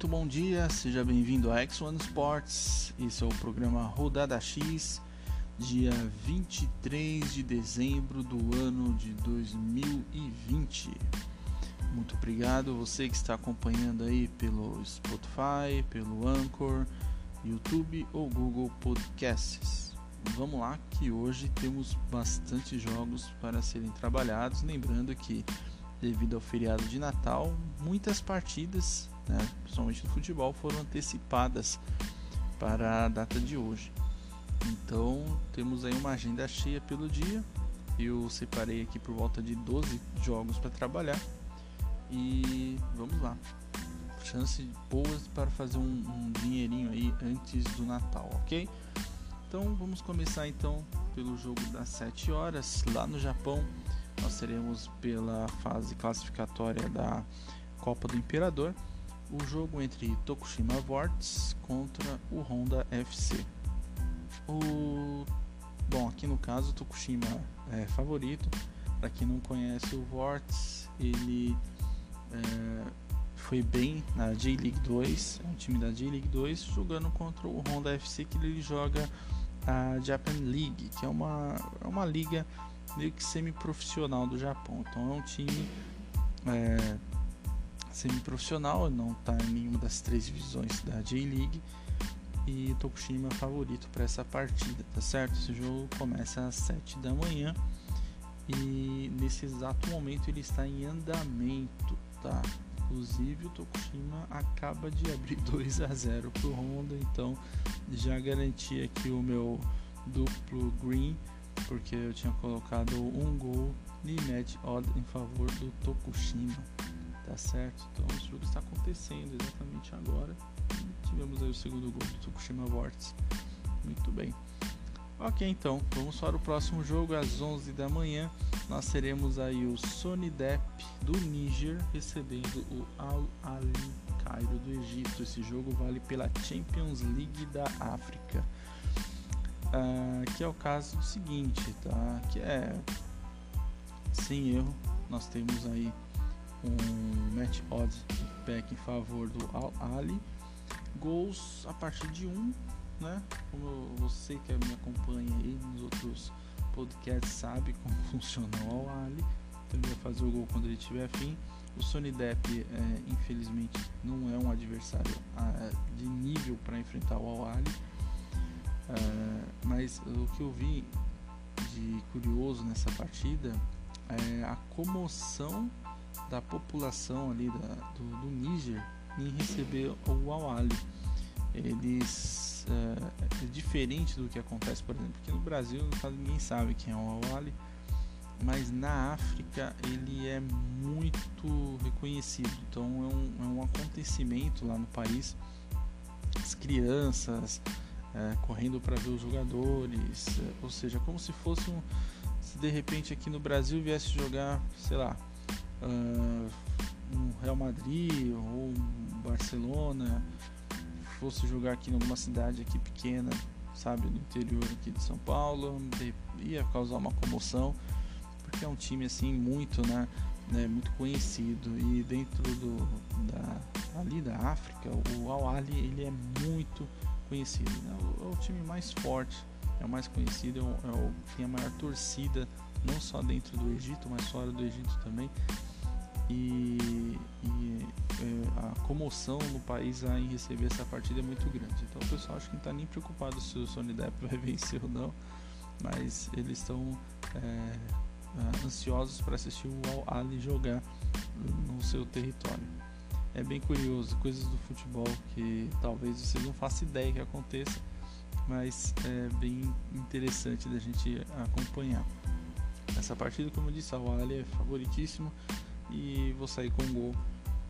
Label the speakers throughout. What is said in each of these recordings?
Speaker 1: muito bom dia, seja bem-vindo a X1 Sports. Esse é o programa Rodada X, dia 23 de dezembro do ano de 2020. Muito obrigado você que está acompanhando aí pelo Spotify, pelo Anchor, YouTube ou Google Podcasts. Vamos lá que hoje temos bastante jogos para serem trabalhados, lembrando que devido ao feriado de Natal, muitas partidas, né, principalmente no futebol, foram antecipadas para a data de hoje. Então temos aí uma agenda cheia pelo dia. Eu separei aqui por volta de 12 jogos para trabalhar. E vamos lá. Chances boas para fazer um, um dinheirinho aí antes do Natal, ok? Então vamos começar então pelo jogo das 7 horas lá no Japão nós teremos pela fase classificatória da Copa do Imperador o jogo entre Tokushima Vortex contra o Honda FC. O bom, aqui no caso Tokushima é favorito. Para quem não conhece o Vortex, ele é, foi bem na J-League 2, é um time da J-League 2, jogando contra o Honda FC que ele joga a Japan League, que é uma, é uma liga meio que semi-profissional do Japão. Então é um time é, semi-profissional, não está em nenhuma das três divisões da J-League. E Tokushima é favorito para essa partida, tá certo? Esse jogo começa às 7 da manhã e nesse exato momento ele está em andamento, tá? Inclusive o Tokushima acaba de abrir 2 a 0 para o Honda, então já garanti aqui o meu duplo green porque eu tinha colocado um gol de match odd em favor do Tokushima, tá certo? Então o jogo está acontecendo exatamente agora. E tivemos aí o segundo gol do Tokushima Vortex. Muito bem. Ok, então vamos para o próximo jogo às 11 da manhã. Nós teremos aí o Sony Depp do Níger recebendo o Al Ali Cairo do Egito. Esse jogo vale pela Champions League da África. Uh, que é o caso do seguinte, tá? Que é sem erro, nós temos aí um match odds back em favor do Al Ali, gols a partir de um, né? Como você que me acompanha aí nos outros podcasts sabe como funciona o Al Ali, então ele vai fazer o gol quando ele tiver fim. O Sony Depp, é, infelizmente, não é um adversário uh, de nível para enfrentar o Al Ali Uh, mas o que eu vi de curioso nessa partida é a comoção da população ali da, do, do Níger em receber o Awali. Eles uh, é diferente do que acontece, por exemplo, aqui no Brasil ninguém sabe quem é o Awali, mas na África ele é muito reconhecido. Então é um, é um acontecimento lá no país. As crianças, é, correndo para ver os jogadores, é, ou seja, como se fosse um, se de repente aqui no Brasil viesse jogar, sei lá, uh, um Real Madrid ou um Barcelona, fosse jogar aqui em alguma cidade aqui pequena, sabe, no interior aqui de São Paulo, ia causar uma comoção, porque é um time assim muito, né, né muito conhecido e dentro do da ali da África, o Al Ahly ele é muito conhecido. Né? É o time mais forte, é o mais conhecido, é o, é o tem a maior torcida, não só dentro do Egito, mas fora do Egito também. E, e é, a comoção no país em receber essa partida é muito grande. Então o pessoal acho que não está nem preocupado se o Sony Depp vai vencer ou não, mas eles estão é, ansiosos para assistir o Al Ali jogar no seu território é bem curioso, coisas do futebol que talvez vocês não façam ideia que aconteça, mas é bem interessante da gente acompanhar. Essa partida, como eu disse, o Ali é favoritíssimo e vou sair com um gol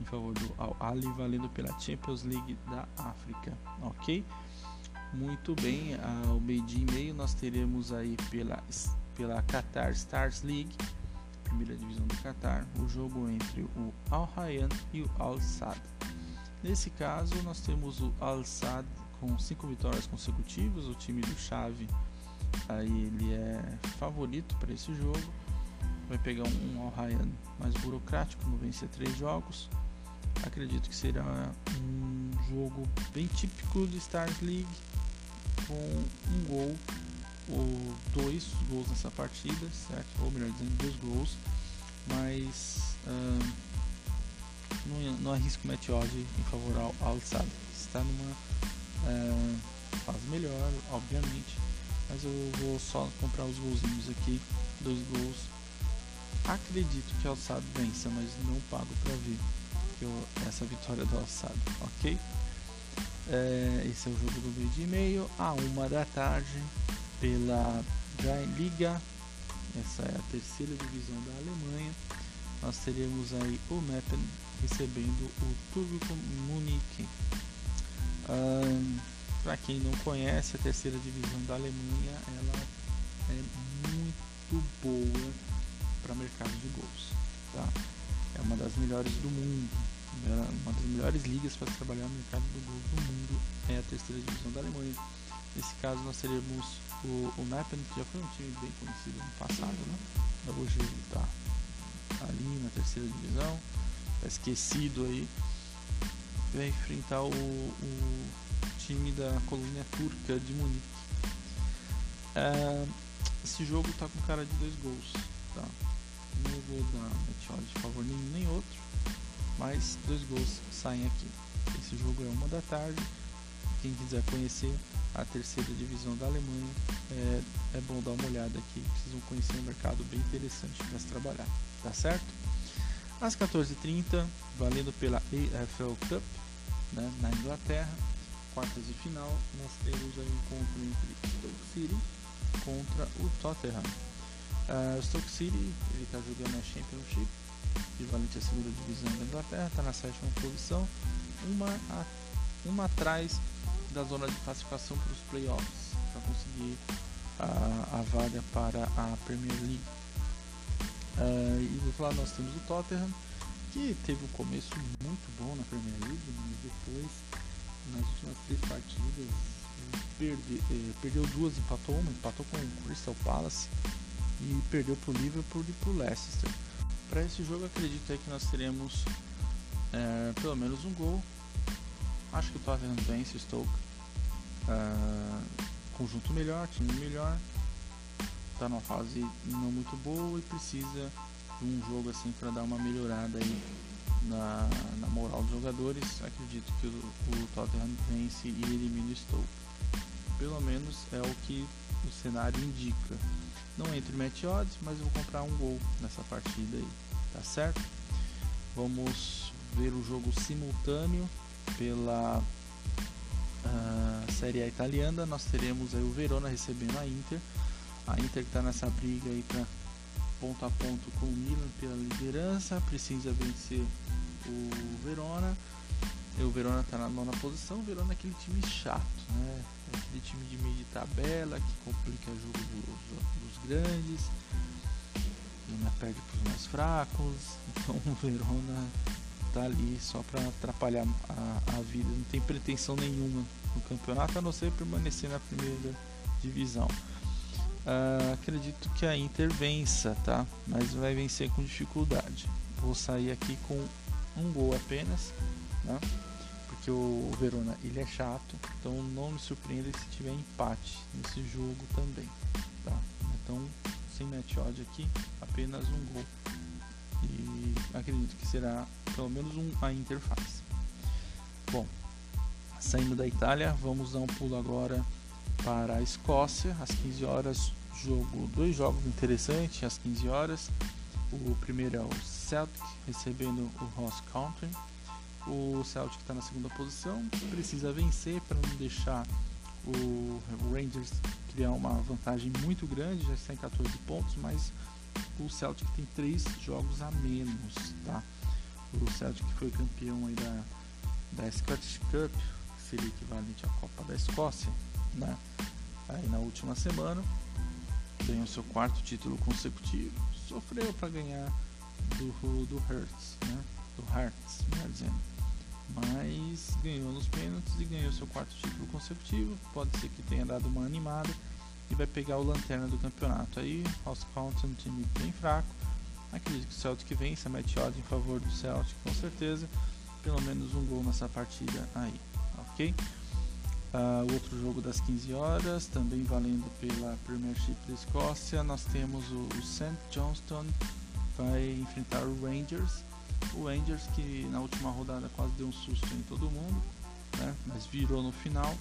Speaker 1: em favor do Al Ali valendo pela Champions League da África, ok? Muito bem, ao meio-dia e meio nós teremos aí pela, pela Qatar Stars League primeira divisão do Catar, o jogo entre o Al Rayyan e o Al Sadd. Nesse caso, nós temos o Al Sadd com cinco vitórias consecutivas, o time do Chave aí ele é favorito para esse jogo. Vai pegar um Al Rayyan mais burocrático, não vencer três jogos. Acredito que será um jogo bem típico de Stars League, com um gol ou dois gols nessa partida, certo? Ou melhor dizendo, dois gols, mas não, não arrisco match odd em favor ao, Alçado. Está numa fase melhor, obviamente, mas eu vou só comprar os golzinhos aqui, dois gols. Acredito que Alçado vença, mas não pago para ver eu, essa vitória do Alçado, ok? É, esse é o jogo do meio de meio, a uma da tarde, pela Liga, essa é a terceira divisão da Alemanha. Nós teremos aí o Meppen recebendo o Turbo Munique. Um, Para quem não conhece, a terceira divisão da Alemanha ela é muito boa para mercado de gols. Tá? É uma das melhores do mundo. Uma das melhores ligas para trabalhar no mercado do gol do mundo é a terceira divisão da Alemanha. Nesse caso, nós teremos o, o que já foi um time bem conhecido no passado, né? Hoje ele está ali na terceira divisão, está esquecido aí. Vai enfrentar o, o time da colônia turca de Munique. É, esse jogo está com cara de dois gols, tá? Não vou dar match de favor nenhum nem outro, mas dois gols saem aqui. Esse jogo é uma da tarde. Quem quiser conhecer, a terceira divisão da Alemanha. É, é bom dar uma olhada aqui, vão conhecer um mercado bem interessante para se trabalhar, tá certo? Às 14h30, valendo pela AFL Cup né, na Inglaterra, quartas de final, nós temos aí um encontro entre Stoke City contra o Tottenham. Uh, Stoke City ele está jogando a Championship, equivalente à segunda divisão da Inglaterra, está na sétima posição, uma, a, uma atrás da zona de classificação para os playoffs, para conseguir a, a, vaga para a Premier League. Uh, e do outro lado nós temos o Tottenham, que teve um começo muito bom na Premier League, mas depois, nas últimas três partidas, perde, eh, perdeu duas, empatou uma, empatou com o Crystal Palace e perdeu para o Liverpool e para o Leicester. Para esse jogo, acredito que nós teremos eh, pelo menos um gol. Acho que o Tottenham vence o Stoke Uh, conjunto melhor, time melhor, está numa fase não muito boa e precisa de um jogo assim para dar uma melhorada aí na, na, moral dos jogadores. Acredito que o, o Tottenham vence e elimina o Stoke. Pelo menos é o que o cenário indica. Não entre match odds, mas vou comprar um gol nessa partida aí, tá certo? Vamos ver o jogo simultâneo pela uh, Série A italiana, nós teremos aí o Verona recebendo a Inter. A Inter está nessa briga aí para ponto a ponto com o Milan pela liderança, precisa vencer o Verona. E o Verona está na nona posição. O Verona é aquele time chato, né? É aquele time de meio de tabela que complica o jogo dos, dos grandes, ainda perde para os mais fracos. Então o Verona tá ali só para atrapalhar a, a, vida, não tem pretensão nenhuma no campeonato a não ser permanecer na primeira divisão. Uh, acredito que a Inter vença, tá? Mas vai vencer com dificuldade. Vou sair aqui com um gol apenas, né? Porque o Verona ele é chato, então não me surpreenda se tiver empate nesse jogo também, tá? Então sem match odd aqui, apenas um gol e acredito que será pelo menos um a interface. Bom, saindo da Itália, vamos dar um pulo agora para a Escócia, às 15 horas, jogo, dois jogos interessantes às 15 horas. O primeiro é o Celtic recebendo o Ross Country. O Celtic está na segunda posição, precisa vencer para não deixar o Rangers criar uma vantagem muito grande, já está em 14 pontos, mas o Celtic tem três jogos a menos, tá? O Celtic foi campeão aí da, da Scottish Cup, que seria equivalente à Copa da Escócia, né? Aí na última semana ganhou seu quarto título consecutivo. Sofreu para ganhar do, do Hearts, né? Do Hearts, melhor dizendo. Mas ganhou nos pênaltis e ganhou seu quarto título consecutivo. Pode ser que tenha dado uma animada e vai pegar o lanterna do campeonato. Aí, House County é um time bem fraco. Acredito que o Celtic vence, a match odd em favor do Celtic com certeza. pelo menos um gol nessa partida aí, ok? Uh, outro jogo das 15 horas, também valendo pela Premiership da Escócia, nós temos o, o St. Johnston vai enfrentar o Rangers. O Rangers que na última rodada quase deu um susto em todo mundo, né? mas virou no final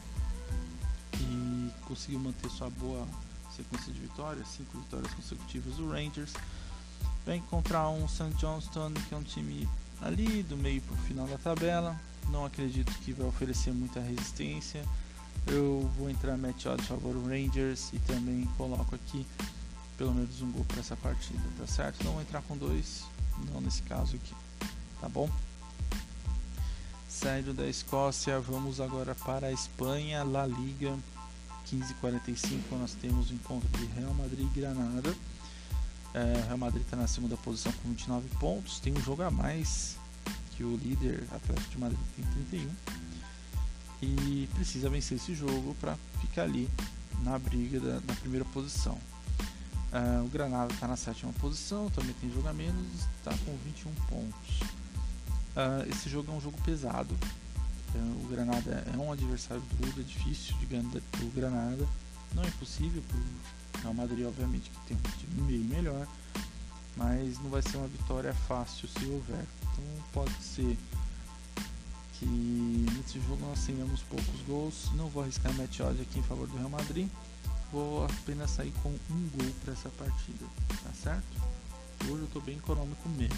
Speaker 1: e conseguiu manter sua boa sequência de vitórias, cinco vitórias consecutivas. O Rangers vai encontrar um St. Johnston que é um time ali do meio para o final da tabela. Não acredito que vai oferecer muita resistência. Eu vou entrar match odd a favor do Rangers e também coloco aqui pelo menos um gol para essa partida, tá certo? Não vou entrar com dois, não nesse caso aqui, tá bom? Saindo da Escócia, vamos agora para a Espanha, La Liga 15:45 nós temos o encontro de Real Madrid e Granada. É, Real Madrid está na segunda posição com 29 pontos, tem um jogo a mais que o líder Atlético de Madrid tem 31 e precisa vencer esse jogo para ficar ali na briga da, na primeira posição. Uh, o Granada está na sétima posição, também tem jogo a menos, está com 21 pontos. Uh, esse jogo é um jogo pesado. Uh, o Granada é um adversário duro, é difícil de ganhar o Granada. Não é impossível para o Real Madrid, obviamente, que tem um time meio melhor, mas não vai ser uma vitória fácil se houver. Então pode ser que nesse jogo nós tenhamos poucos gols. Não vou arriscar match odd aqui em favor do Real Madrid. Vou apenas sair com um gol para essa partida, tá certo? Hoje eu estou bem econômico mesmo.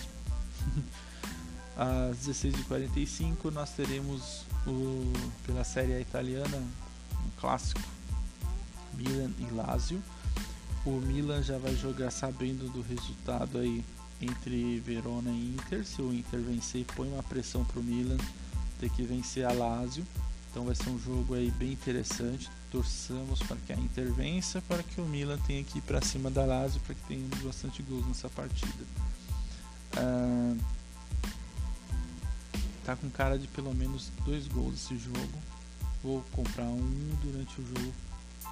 Speaker 1: Às 16h45 nós teremos o, pela Série italiana um clássico Milan e Lazio. O Milan já vai jogar sabendo do resultado aí entre Verona e Inter. Se o Inter vencer, põe uma pressão para o Milan ter que vencer a Lazio. Então vai ser um jogo aí bem interessante. Torçamos para que a Inter vença, para que o Milan tenha que ir para cima da Lazio, para que tenha bastante gols nessa partida. Ah, tá com cara de pelo menos dois gols esse jogo. Vou comprar um durante o jogo,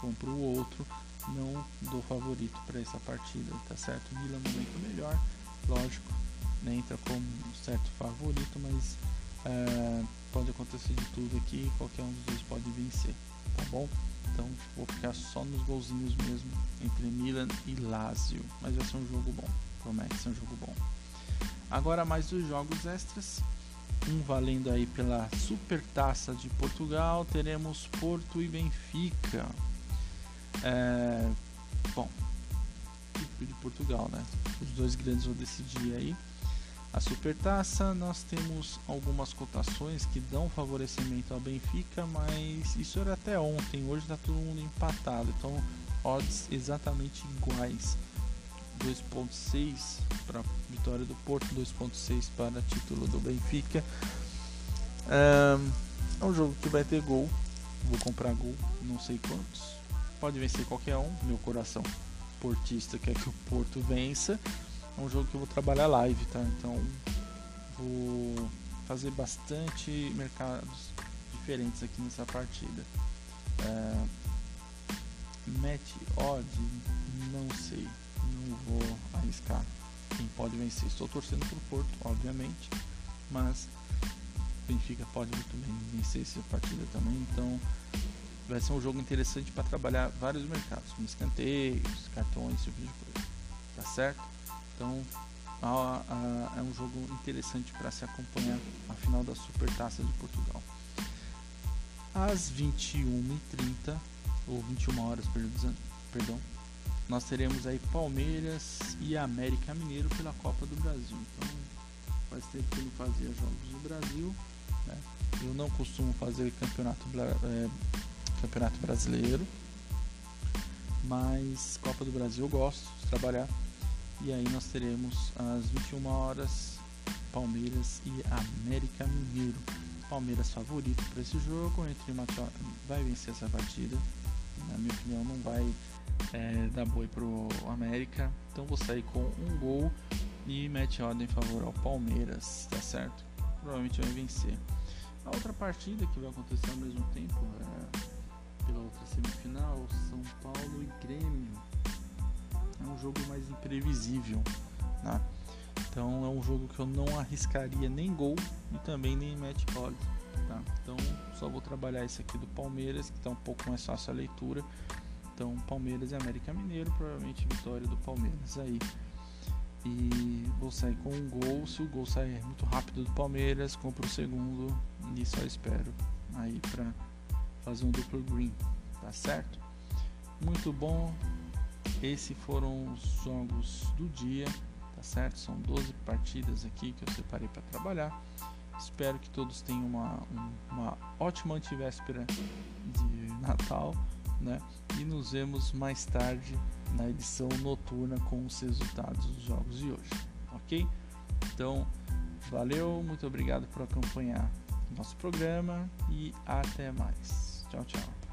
Speaker 1: compro o outro. Não dou favorito para essa partida, tá certo? Milan muito melhor, lógico, né? entra como certo favorito, mas é, pode acontecer de tudo aqui, qualquer um dos dois pode vencer, tá bom? Então vou ficar só nos golzinhos mesmo entre Milan e Lazio, mas vai ser um jogo bom, promete ser um jogo bom. Agora mais dos jogos extras, um valendo aí pela Super Taça de Portugal, teremos Porto e Benfica. É, bom, de Portugal, né? Os dois grandes vão decidir aí. A Supertaça nós temos algumas cotações que dão favorecimento ao Benfica, mas isso era até ontem, hoje está todo mundo empatado, então odds exatamente iguais. 2.6 para vitória do Porto, 2.6 para título do Benfica. É um jogo que vai ter gol, vou comprar gol, não sei quantos. Pode vencer qualquer um, meu coração portista quer que o Porto vença é um jogo que eu vou trabalhar live, tá? Então vou fazer bastante mercados diferentes aqui nessa partida. É, match odd, não sei, vou arriscar quem pode vencer. Estou torcendo pro Porto, obviamente, mas Benfica pode muito bem vencer essa partida também, então vai ser um jogo interessante para trabalhar vários mercados, como escanteios, cartões, esse tipo de coisa. Tá certo? Então a, a, é um jogo interessante para se acompanhar a final da Supertaça de Portugal. Às 21h30 ou 21 horas, perdão, nós teremos aí Palmeiras e América Mineiro pela Copa do Brasil. Então faz tempo que não fazia jogos no Brasil. Né? Eu não costumo fazer campeonato, é, campeonato brasileiro, mas Copa do Brasil eu gosto de trabalhar e aí nós teremos às 21 horas Palmeiras e América Mineiro. Palmeiras favorito para esse jogo, entre vai vencer essa partida. Na minha opinião, não vai é, boi pro América. Então vou sair com um gol e mete ordem em favor ao Palmeiras, tá certo? Provavelmente vai vencer. A outra partida que vai acontecer ao mesmo tempo é pela outra semifinal, São Paulo e Grêmio é um jogo mais imprevisível. Né? Então é um jogo que eu não arriscaria nem gol e também nem match odds. Tá? Então só vou trabalhar esse aqui do Palmeiras, que está um pouco mais fácil a leitura. Então Palmeiras e América Mineiro, provavelmente vitória do Palmeiras aí. E vou sair com um gol. Se o gol sair muito rápido do Palmeiras, compro o segundo e só espero aí para fazer um duplo green, tá certo? Muito bom. Esses foram os jogos do dia, tá certo? São 12 partidas aqui que eu separei para trabalhar. Espero que todos tenham uma, uma ótima antivéspera de Natal, né? E nos vemos mais tarde na edição noturna com os resultados dos jogos de hoje, ok? Então, valeu, muito obrigado por acompanhar nosso programa e até mais. Tchau, tchau.